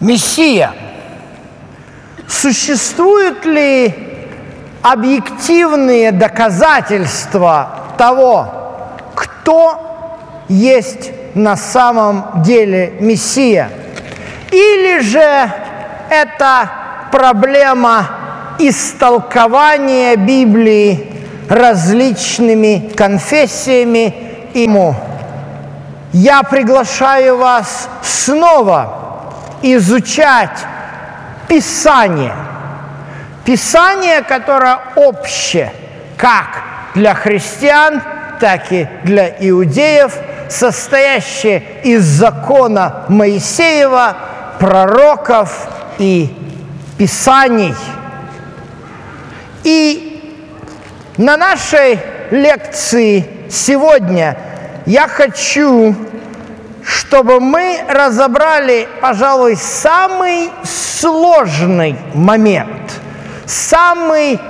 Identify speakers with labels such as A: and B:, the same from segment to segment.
A: Мессия. Существуют ли объективные доказательства того, кто есть на самом деле Мессия? Или же это проблема истолкования Библии различными конфессиями ему? Я приглашаю вас снова изучать Писание. Писание, которое общее как для христиан, так и для иудеев, состоящее из закона Моисеева, пророков и Писаний. И на нашей лекции сегодня я хочу чтобы мы разобрали, пожалуй, самый сложный момент, самый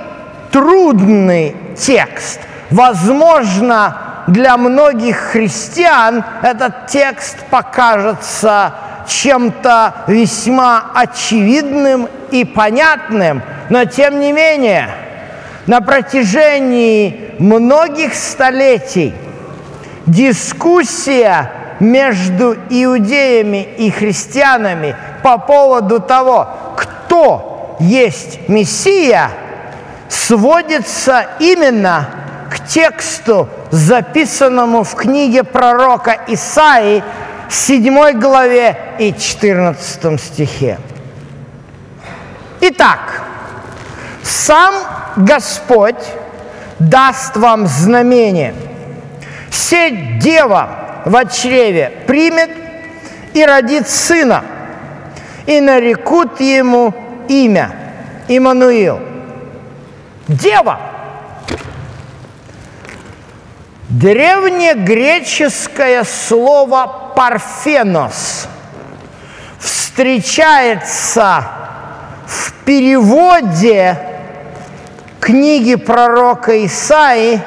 A: трудный текст. Возможно, для многих христиан этот текст покажется чем-то весьма очевидным и понятным, но тем не менее на протяжении многих столетий дискуссия между иудеями и христианами по поводу того, кто есть Мессия, сводится именно к тексту, записанному в книге пророка Исаии, 7 главе и 14 стихе. Итак, сам Господь даст вам знамение. Сеть дева в чреве примет и родит сына, и нарекут ему имя Имануил. Дева. Древнегреческое слово «парфенос» встречается в переводе книги пророка Исаи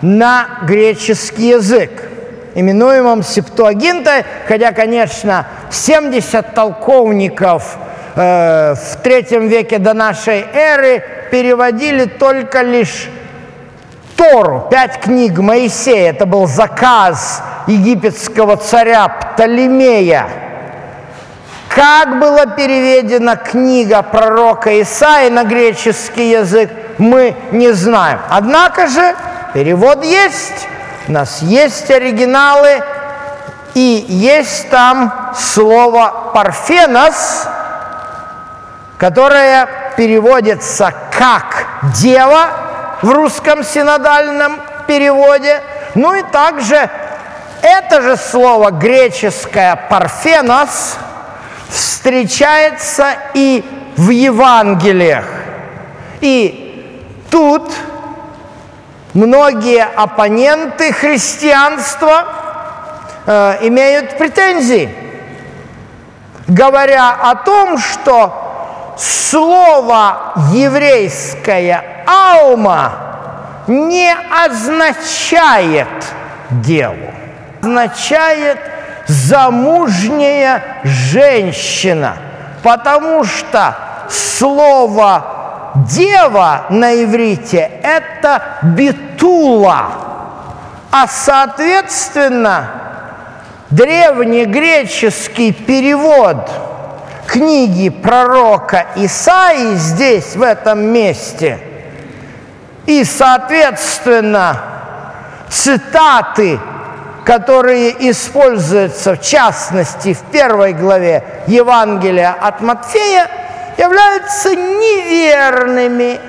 A: на греческий язык именуемом Септуагинтой, хотя, конечно, 70 толковников э, в третьем веке до нашей эры переводили только лишь Тору, пять книг Моисея. Это был заказ египетского царя Птолемея. Как была переведена книга пророка Исаи на греческий язык, мы не знаем. Однако же перевод есть. У нас есть оригиналы, и есть там слово «парфенос», которое переводится как «дева» в русском синодальном переводе. Ну и также это же слово греческое «парфенос» встречается и в Евангелиях. И тут многие оппоненты христианства э, имеют претензии, говоря о том, что слово еврейское «алма» не означает «деву», означает «замужняя женщина», потому что слово дева на иврите – это битула, а соответственно древнегреческий перевод книги пророка Исаии здесь, в этом месте, и, соответственно, цитаты, которые используются, в частности, в первой главе Евангелия от Матфея – являются неверными.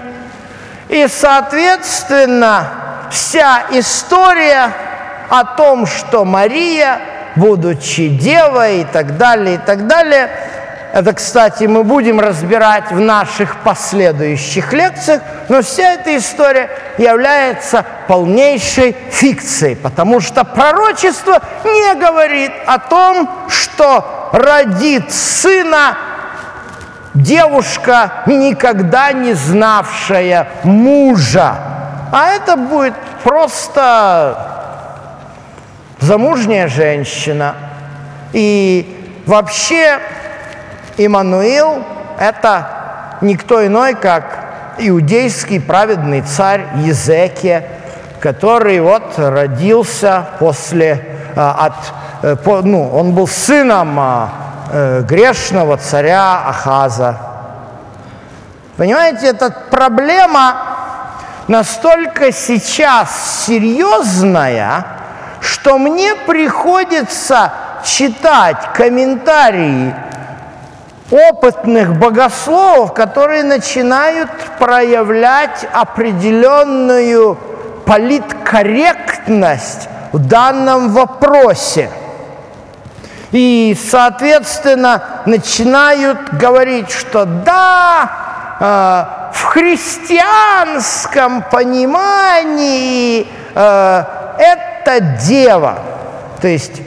A: И, соответственно, вся история о том, что Мария, будучи девой и так далее, и так далее, это, кстати, мы будем разбирать в наших последующих лекциях, но вся эта история является полнейшей фикцией, потому что пророчество не говорит о том, что родит сына девушка, никогда не знавшая мужа. А это будет просто замужняя женщина. И вообще Иммануил – это никто иной, как иудейский праведный царь Езекия, который вот родился после, от, ну, он был сыном грешного царя Ахаза. Понимаете, эта проблема настолько сейчас серьезная, что мне приходится читать комментарии опытных богословов, которые начинают проявлять определенную политкорректность в данном вопросе. И, соответственно, начинают говорить, что да, э, в христианском понимании э, это дева. То есть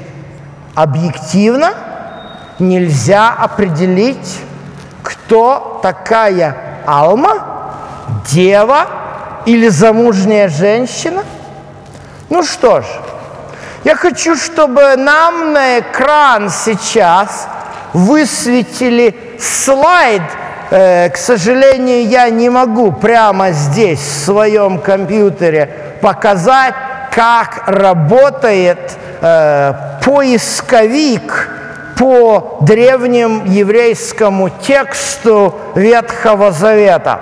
A: объективно нельзя определить, кто такая Алма, дева или замужняя женщина. Ну что ж, я хочу, чтобы нам на экран сейчас высветили слайд. Э, к сожалению, я не могу прямо здесь, в своем компьютере, показать, как работает э, поисковик по древнему еврейскому тексту Ветхого Завета.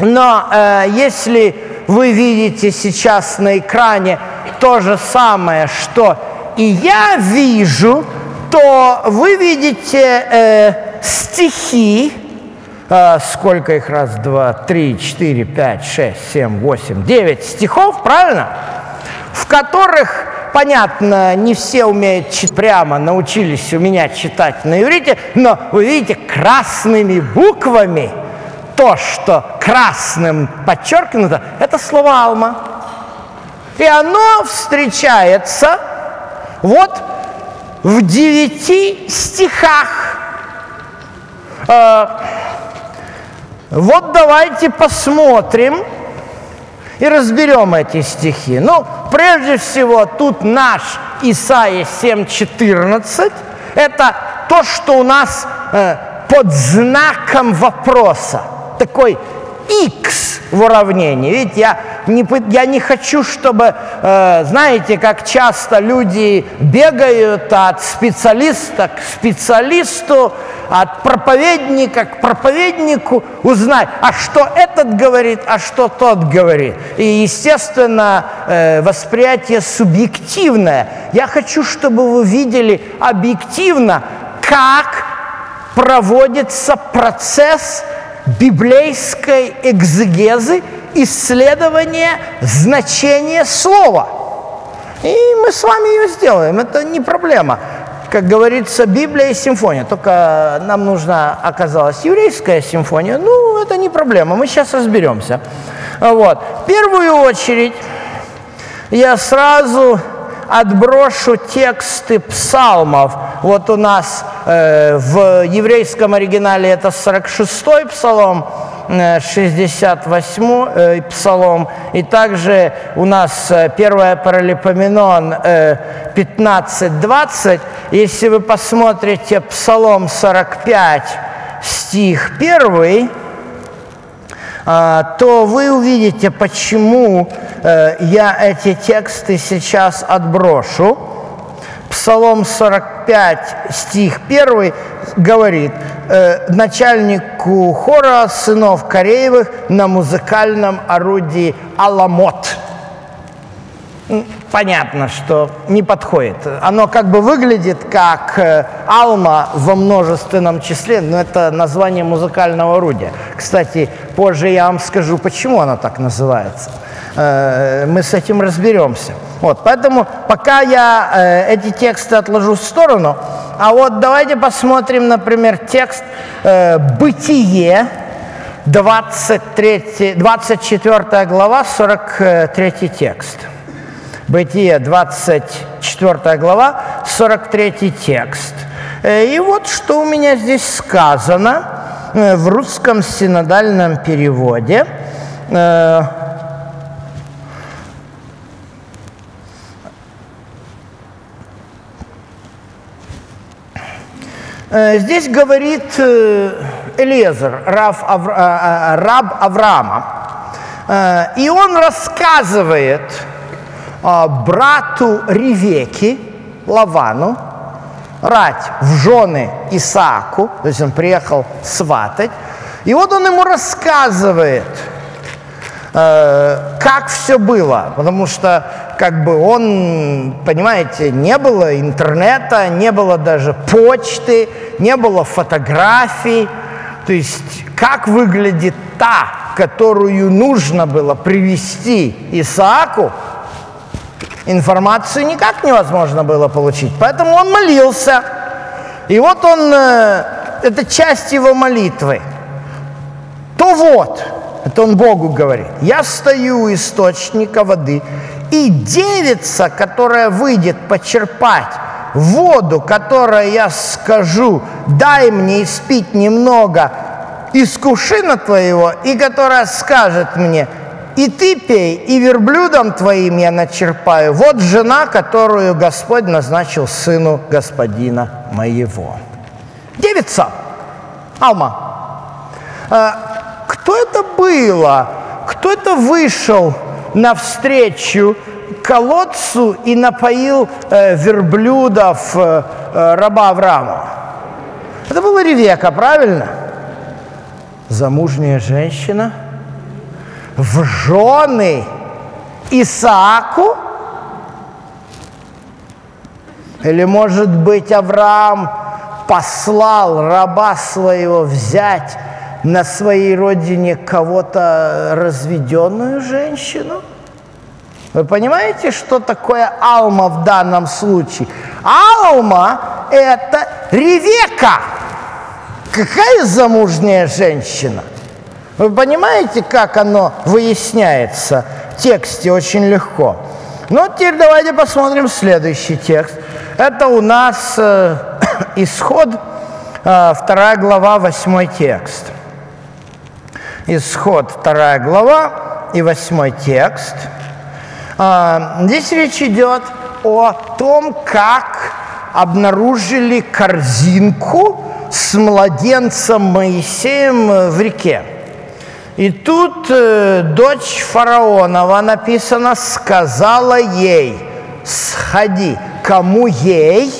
A: Но э, если вы видите сейчас на экране то же самое, что и я вижу, то вы видите э, стихи, э, сколько их раз, два, три, четыре, пять, шесть, семь, восемь, девять стихов, правильно? В которых понятно, не все умеют читать прямо, научились у меня читать на иврите, но вы видите красными буквами то, что красным подчеркнуто, это слово «алма». И оно встречается вот в девяти стихах. Э, вот давайте посмотрим, и разберем эти стихи. Ну, прежде всего, тут наш Исаия 7.14. Это то, что у нас э, под знаком вопроса. Такой x в уравнении. Видите, я не, я не хочу, чтобы, э, знаете, как часто люди бегают от специалиста к специалисту, от проповедника к проповеднику, узнать, а что этот говорит, а что тот говорит. И, естественно, э, восприятие субъективное. Я хочу, чтобы вы видели объективно, как проводится процесс библейской экзегезы, исследования значения слова. И мы с вами ее сделаем, это не проблема. Как говорится, Библия и симфония. Только нам нужна оказалась еврейская симфония. Ну, это не проблема, мы сейчас разберемся. Вот. В первую очередь я сразу отброшу тексты псалмов. Вот у нас э, в еврейском оригинале это 46-й псалом, 68 э, псалом, и также у нас э, первое паралипоменон 15-20. Если вы посмотрите псалом 45, стих 1, то вы увидите, почему Э, я эти тексты сейчас отброшу. Псалом 45, стих 1 говорит, э, начальнику хора сынов Кореевых на музыкальном орудии «Аламот» понятно, что не подходит. Оно как бы выглядит как э, алма во множественном числе, но это название музыкального орудия. Кстати, позже я вам скажу, почему оно так называется. Э, мы с этим разберемся. Вот, поэтому пока я э, эти тексты отложу в сторону, а вот давайте посмотрим, например, текст «Бытие», 23, 24 глава, 43 текст – Бытие, 24 глава, 43 текст. Э, и вот что у меня здесь сказано э, в русском синодальном переводе. Э, здесь говорит Элезер, раб Авраама. И он рассказывает брату Ревеки, Лавану, рать в жены Исааку, то есть он приехал сватать, и вот он ему рассказывает, как все было, потому что как бы он, понимаете, не было интернета, не было даже почты, не было фотографий. То есть как выглядит та, которую нужно было привести Исааку, информацию никак невозможно было получить. Поэтому он молился. И вот он, э, это часть его молитвы. То вот, это он Богу говорит, я стою у источника воды, и девица, которая выйдет почерпать воду, которую я скажу, дай мне испить немного из кувшина твоего, и которая скажет мне, и ты пей, и верблюдом твоим я начерпаю. Вот жена, которую Господь назначил сыну господина моего. Девица, Алма, а, кто это было? Кто это вышел навстречу колодцу и напоил э, верблюдов э, э, раба Авраама. Это была Ревека, правильно? Замужняя женщина в жены Исааку? Или, может быть, Авраам послал раба своего взять на своей родине кого-то разведенную женщину? Вы понимаете, что такое алма в данном случае? Алма – это Ревека. Какая замужняя женщина? Вы понимаете, как оно выясняется в тексте очень легко? Ну, теперь давайте посмотрим следующий текст. Это у нас э, исход, э, 2 глава, 8 текст. Исход 2 глава и 8 текст. А, здесь речь идет о том, как обнаружили корзинку с младенцем Моисеем в реке. И тут э, дочь фараонова, написано, сказала ей, сходи. Кому ей?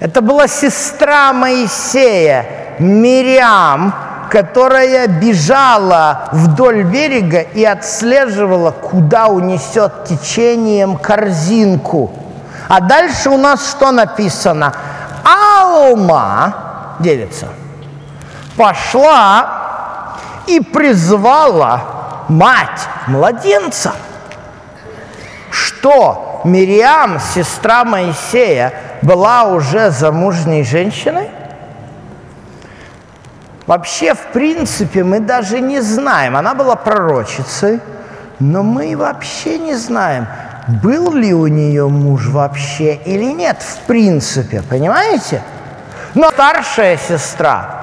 A: Это была сестра Моисея, Мириам, которая бежала вдоль берега и отслеживала, куда унесет течением корзинку. А дальше у нас что написано? Алма, девица, пошла и призвала мать младенца. Что Мириам, сестра Моисея, была уже замужней женщиной? Вообще, в принципе, мы даже не знаем. Она была пророчицей, но мы вообще не знаем, был ли у нее муж вообще или нет, в принципе, понимаете? Но старшая сестра,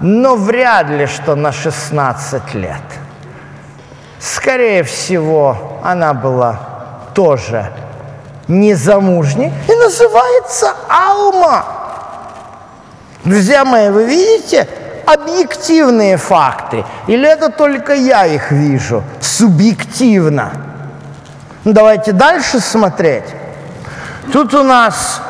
A: но вряд ли, что на 16 лет. Скорее всего, она была тоже незамужней и называется Алма. Друзья мои, вы видите, объективные факты? Или это только я их вижу субъективно? Давайте дальше смотреть. Тут у нас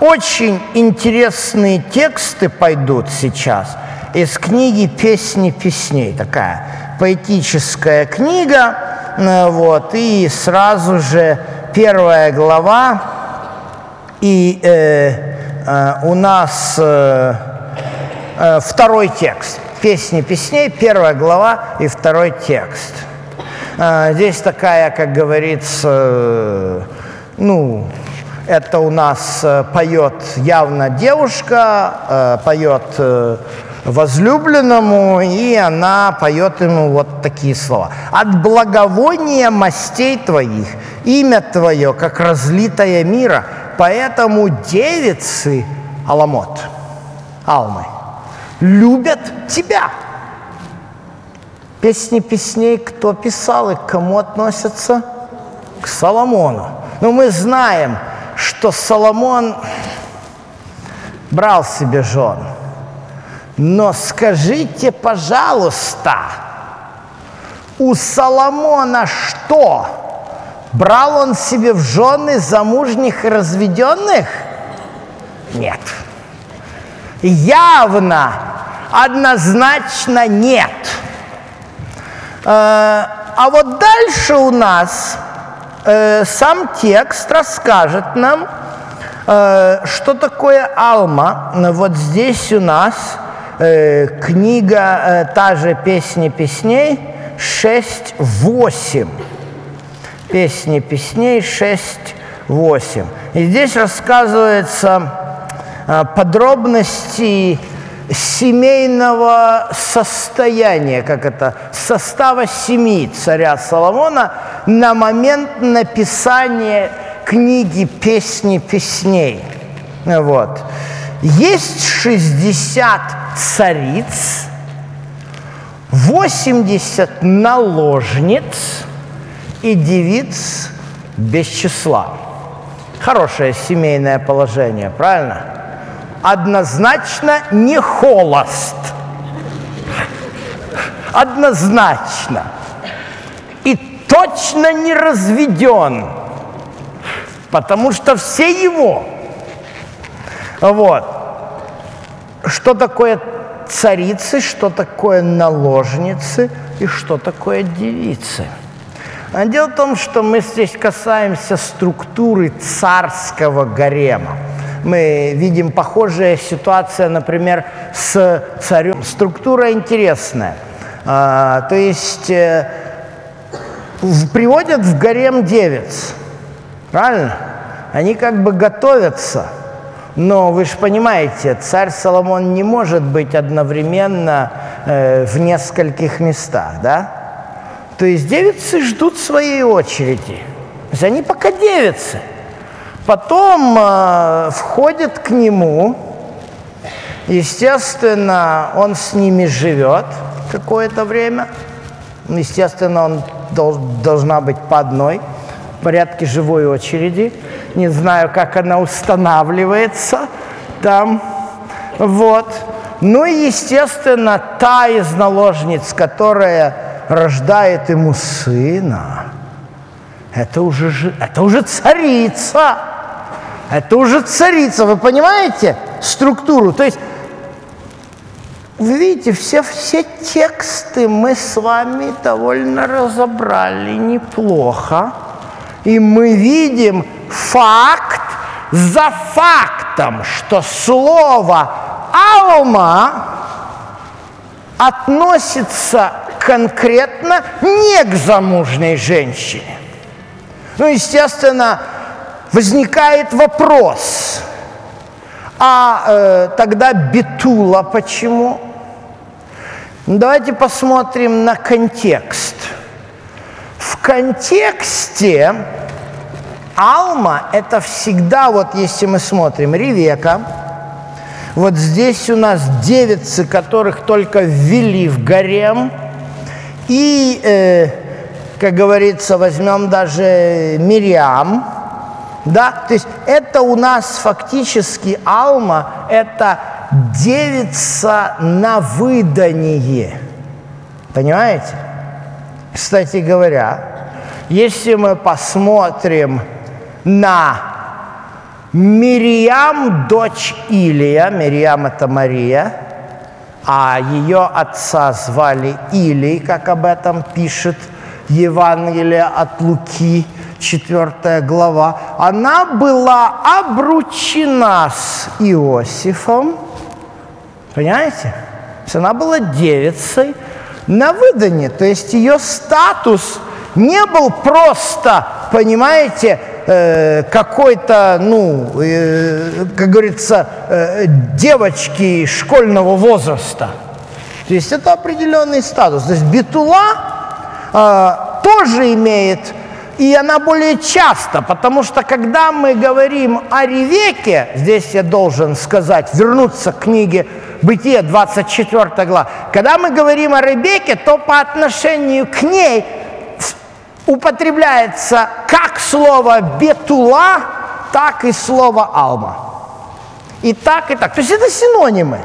A: очень интересные тексты пойдут сейчас из книги «Песни песней». Такая поэтическая книга. Э, вот, и сразу же первая глава. И э, э, у нас... Э, Э, второй текст. Песни песней, первая глава и второй текст. Э, здесь такая, как говорится, э, ну, это у нас поет явно девушка, поет возлюбленному, и она поет ему вот такие слова. «От благовония мастей твоих имя твое, как разлитое мира, поэтому девицы Аламот, Алмы, любят тебя. Песни песней кто писал и к кому относятся? К Соломону. Но мы знаем, что Соломон брал себе жен. Но скажите, пожалуйста, у Соломона что? Брал он себе в жены замужних и разведенных? Нет. Явно, однозначно нет. Э, а вот дальше у нас э, сам текст расскажет нам, э, что такое алма. Вот здесь у нас книга, та же «Песни песней», 6-8. «Песни песней» 6-8. И здесь рассказывается подробности семейного состояния, как это, состава семьи царя Соломона на момент написания книги «Песни песней». Вот. Есть 60 цариц, 80 наложниц и девиц без числа. Хорошее семейное положение, правильно? однозначно не холост. Однозначно. И точно не разведен. Потому что все его. Вот. Что такое царицы, что такое наложницы и что такое девицы. А дело в том, что мы здесь касаемся структуры царского гарема мы видим похожая ситуация, например, с царем. Структура интересная. А, то есть э, в, приводят в гарем девиц, правильно? Они как бы готовятся, но вы же понимаете, царь Соломон не может быть одновременно э, в нескольких местах, да? То есть девицы ждут своей очереди. То есть они пока девицы – Потом э, входит к нему, естественно, он с ними живет какое-то время. Естественно, он дол, должна быть по одной, в порядке живой очереди. Не знаю, как она устанавливается там. Вот. Ну и, естественно, та из наложниц, которая рождает ему сына, это уже, это уже царица. Это уже царица, вы понимаете структуру? То есть, вы видите, все, все тексты мы с вами довольно разобрали неплохо. И мы видим факт за фактом, что слово «алма» относится конкретно не к замужней женщине. Ну, естественно, возникает вопрос, а э, тогда Бетула почему? Ну, давайте посмотрим на контекст. В контексте Алма – это всегда, вот если мы смотрим, Ревека, вот здесь у нас девицы, которых только ввели в гарем, и, э, как говорится, возьмем даже Мириам – да? То есть это у нас фактически алма, это девица на выдание. Понимаете? Кстати говоря, если мы посмотрим на Мириам, дочь Илия, Мириам это Мария, а ее отца звали Илий, как об этом пишет Евангелие от Луки, 4 глава, она была обручена с Иосифом, понимаете? То есть она была девицей на выдане, то есть ее статус не был просто, понимаете, э, какой-то, ну, э, как говорится, э, девочки школьного возраста. То есть это определенный статус. То есть Битула тоже имеет и она более часто, потому что когда мы говорим о Ревеке, здесь я должен сказать, вернуться к книге Бытие, 24 глава, когда мы говорим о Ребеке, то по отношению к ней употребляется как слово «бетула», так и слово «алма». и так, и так. То есть это синонимы.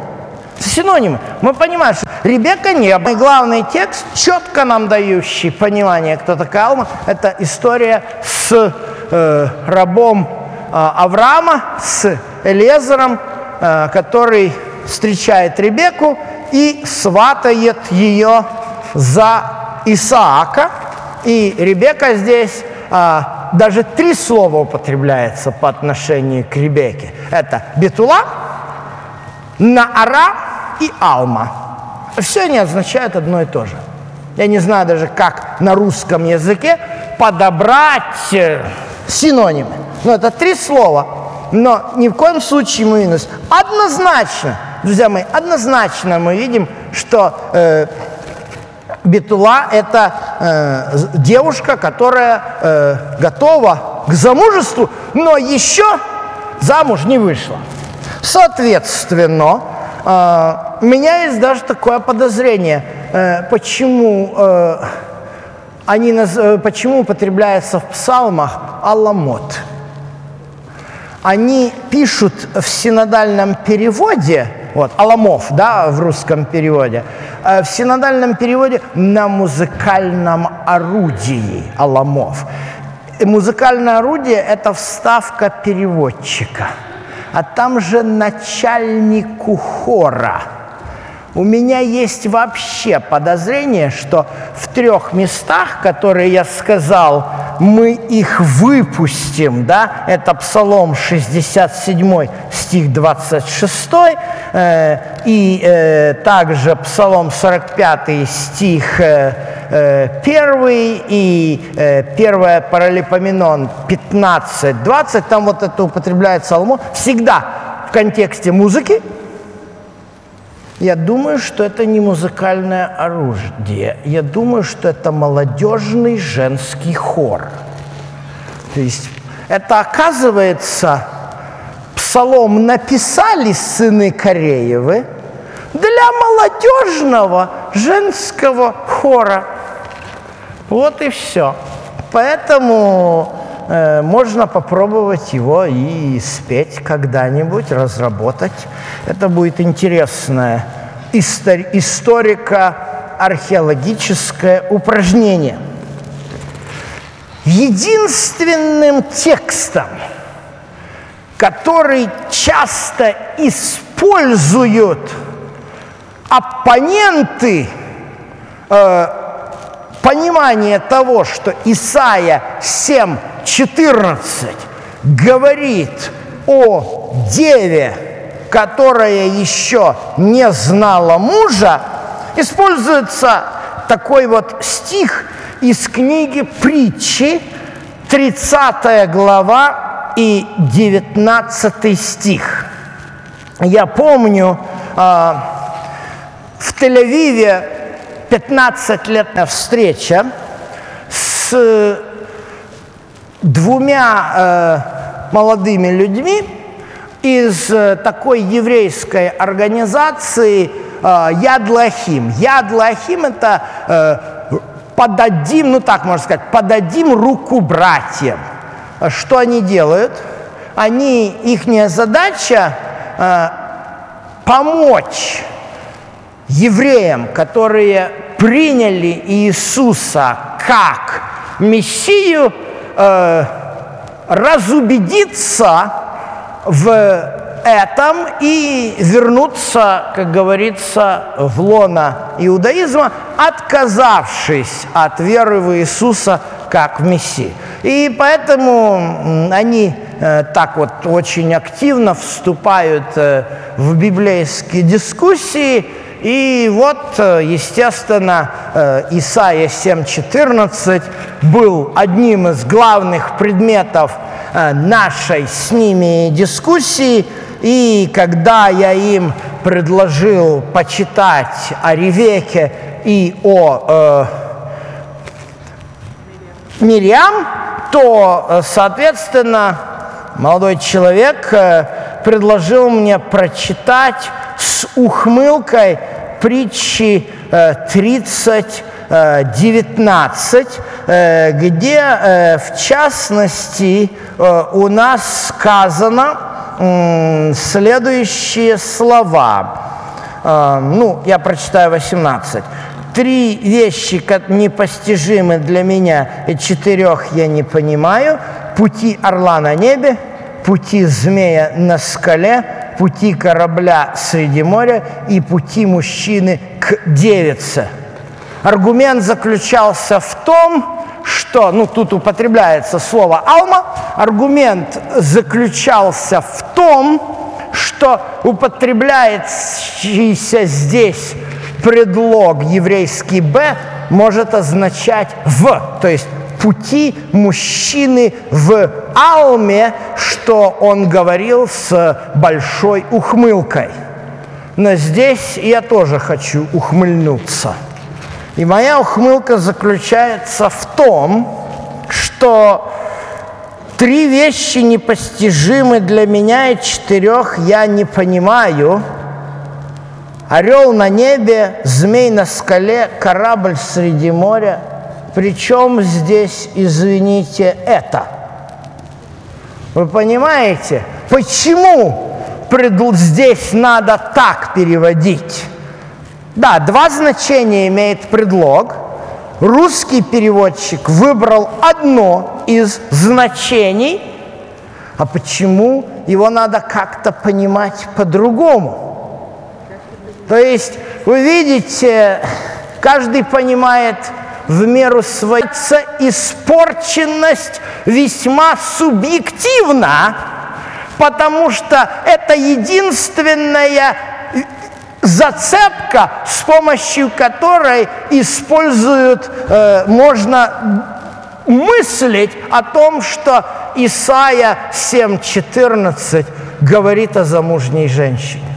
A: Синонимы. Мы понимаем, что Ребекка не И главный текст, четко нам дающий понимание, кто такая Алма, это история с э, рабом э, Авраама, с Элезером, э, который встречает Ребекку и сватает ее за Исаака. И Ребекка здесь а, даже три слова употребляется по отношению к Ребекке. Это Бетула, Наара и Алма. Все они означают одно и то же. Я не знаю даже, как на русском языке подобрать э, синонимы. Но это три слова. Но ни в коем случае минус. Однозначно, друзья мои, однозначно мы видим, что э, Бетула – это э, девушка, которая э, готова к замужеству, но еще замуж не вышла. Соответственно, э, у меня есть даже такое подозрение, э, почему, э, они, э, почему употребляется в псалмах «аламот». Они пишут в синодальном переводе – вот, Аламов, да, в русском переводе. Э, в синодальном переводе на музыкальном орудии Аламов. И музыкальное орудие – это вставка переводчика. А там же начальнику хора – у меня есть вообще подозрение, что в трех местах, которые я сказал, мы их выпустим, да, это Псалом 67, стих 26, э, и э, также Псалом 45, стих э, э, 1, и э, 1 Паралипоменон 15, 20, там вот это употребляет Соломон, всегда в контексте музыки, я думаю, что это не музыкальное оружие. Я думаю, что это молодежный женский хор. То есть это, оказывается, псалом написали сыны Кореевы для молодежного женского хора. Вот и все. Поэтому э, можно попробовать его и спеть когда-нибудь, разработать. Это будет интересное истори- историко-археологическое упражнение. Единственным текстом, который часто используют оппоненты э, понимание того, что Исаия 7.14 говорит о деве, которая еще не знала мужа, используется такой вот стих из книги притчи, 30 глава и 19 стих. Я помню, а, в Тель-Авиве 15 лет встреча с двумя э, молодыми людьми, из э, такой еврейской организации э, Яд Лахим. Яд Лахим – это э, подадим, ну так можно сказать, подадим руку братьям. Что они делают? Они, их задача помочь евреям, которые приняли Иисуса как Мессию, разубедиться в этом и вернуться, как говорится, в лона иудаизма, отказавшись от веры в Иисуса как в Мессии. И поэтому они э, так вот очень активно вступают э, в библейские дискуссии, и вот, э, естественно, э, Исаия 7.14 был одним из главных предметов Э, нашей с ними дискуссии, и когда я им предложил почитать о Ревеке и о э, Мириам, то, соответственно, молодой человек предложил мне прочитать с ухмылкой притчи 30 19, где в частности Э, у нас сказано следующие слова. Ну, я прочитаю 18. Три вещи непостижимы для меня, и четырех я не понимаю. Пути орла на небе, пути змея на скале, пути корабля среди моря и пути мужчины к девице. Аргумент заключался в том, что, ну тут употребляется слово «алма», аргумент заключался в том, что употребляющийся здесь предлог еврейский «б» может означать «в», то есть пути мужчины в Алме, что он говорил с большой ухмылкой. Но здесь я тоже хочу ухмыльнуться – и моя ухмылка заключается в том, что три вещи непостижимы для меня, и четырех я не понимаю. Орел на небе, змей на скале, корабль среди моря. Причем здесь, извините, это? Вы понимаете, почему здесь надо так переводить? Да, два значения имеет предлог. Русский переводчик выбрал одно из значений, а почему его надо как-то понимать по-другому? То есть, вы видите, каждый понимает в меру своей испорченность весьма субъективна, потому что это единственная зацепка, с помощью которой используют, э, можно мыслить о том, что Исаия 7.14 говорит о замужней женщине.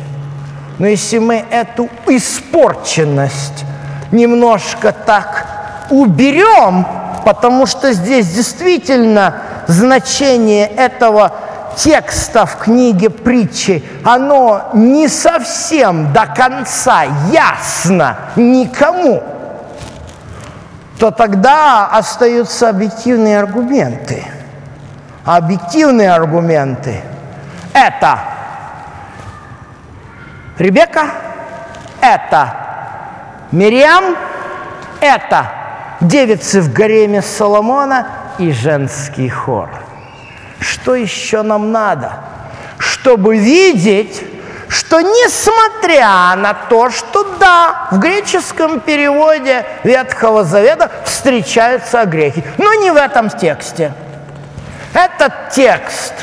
A: Но если мы эту испорченность немножко так уберем, потому что здесь действительно значение этого текста в книге притчи, оно не совсем до конца ясно никому, то тогда остаются объективные аргументы. Объективные аргументы – это Ребека, это Мириам, это девицы в гареме Соломона и женский хор – что еще нам надо? Чтобы видеть, что несмотря на то, что да, в греческом переводе Ветхого Завета встречаются грехи, но не в этом тексте. Этот текст,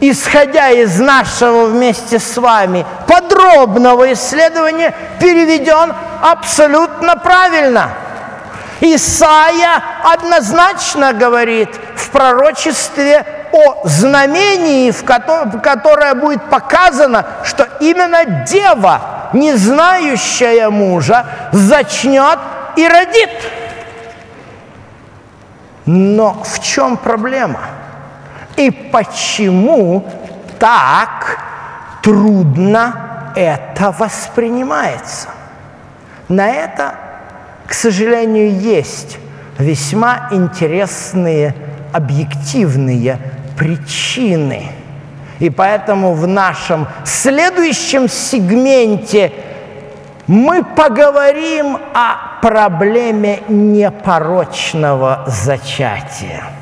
A: исходя из нашего вместе с вами подробного исследования, переведен абсолютно правильно. Исаия однозначно говорит в пророчестве о знамении, в котором, которое будет показано, что именно дева, не знающая мужа, зачнет и родит. Но в чем проблема? И почему так трудно это воспринимается? На это, к сожалению, есть весьма интересные объективные причины. И поэтому в нашем следующем сегменте мы поговорим о проблеме непорочного зачатия.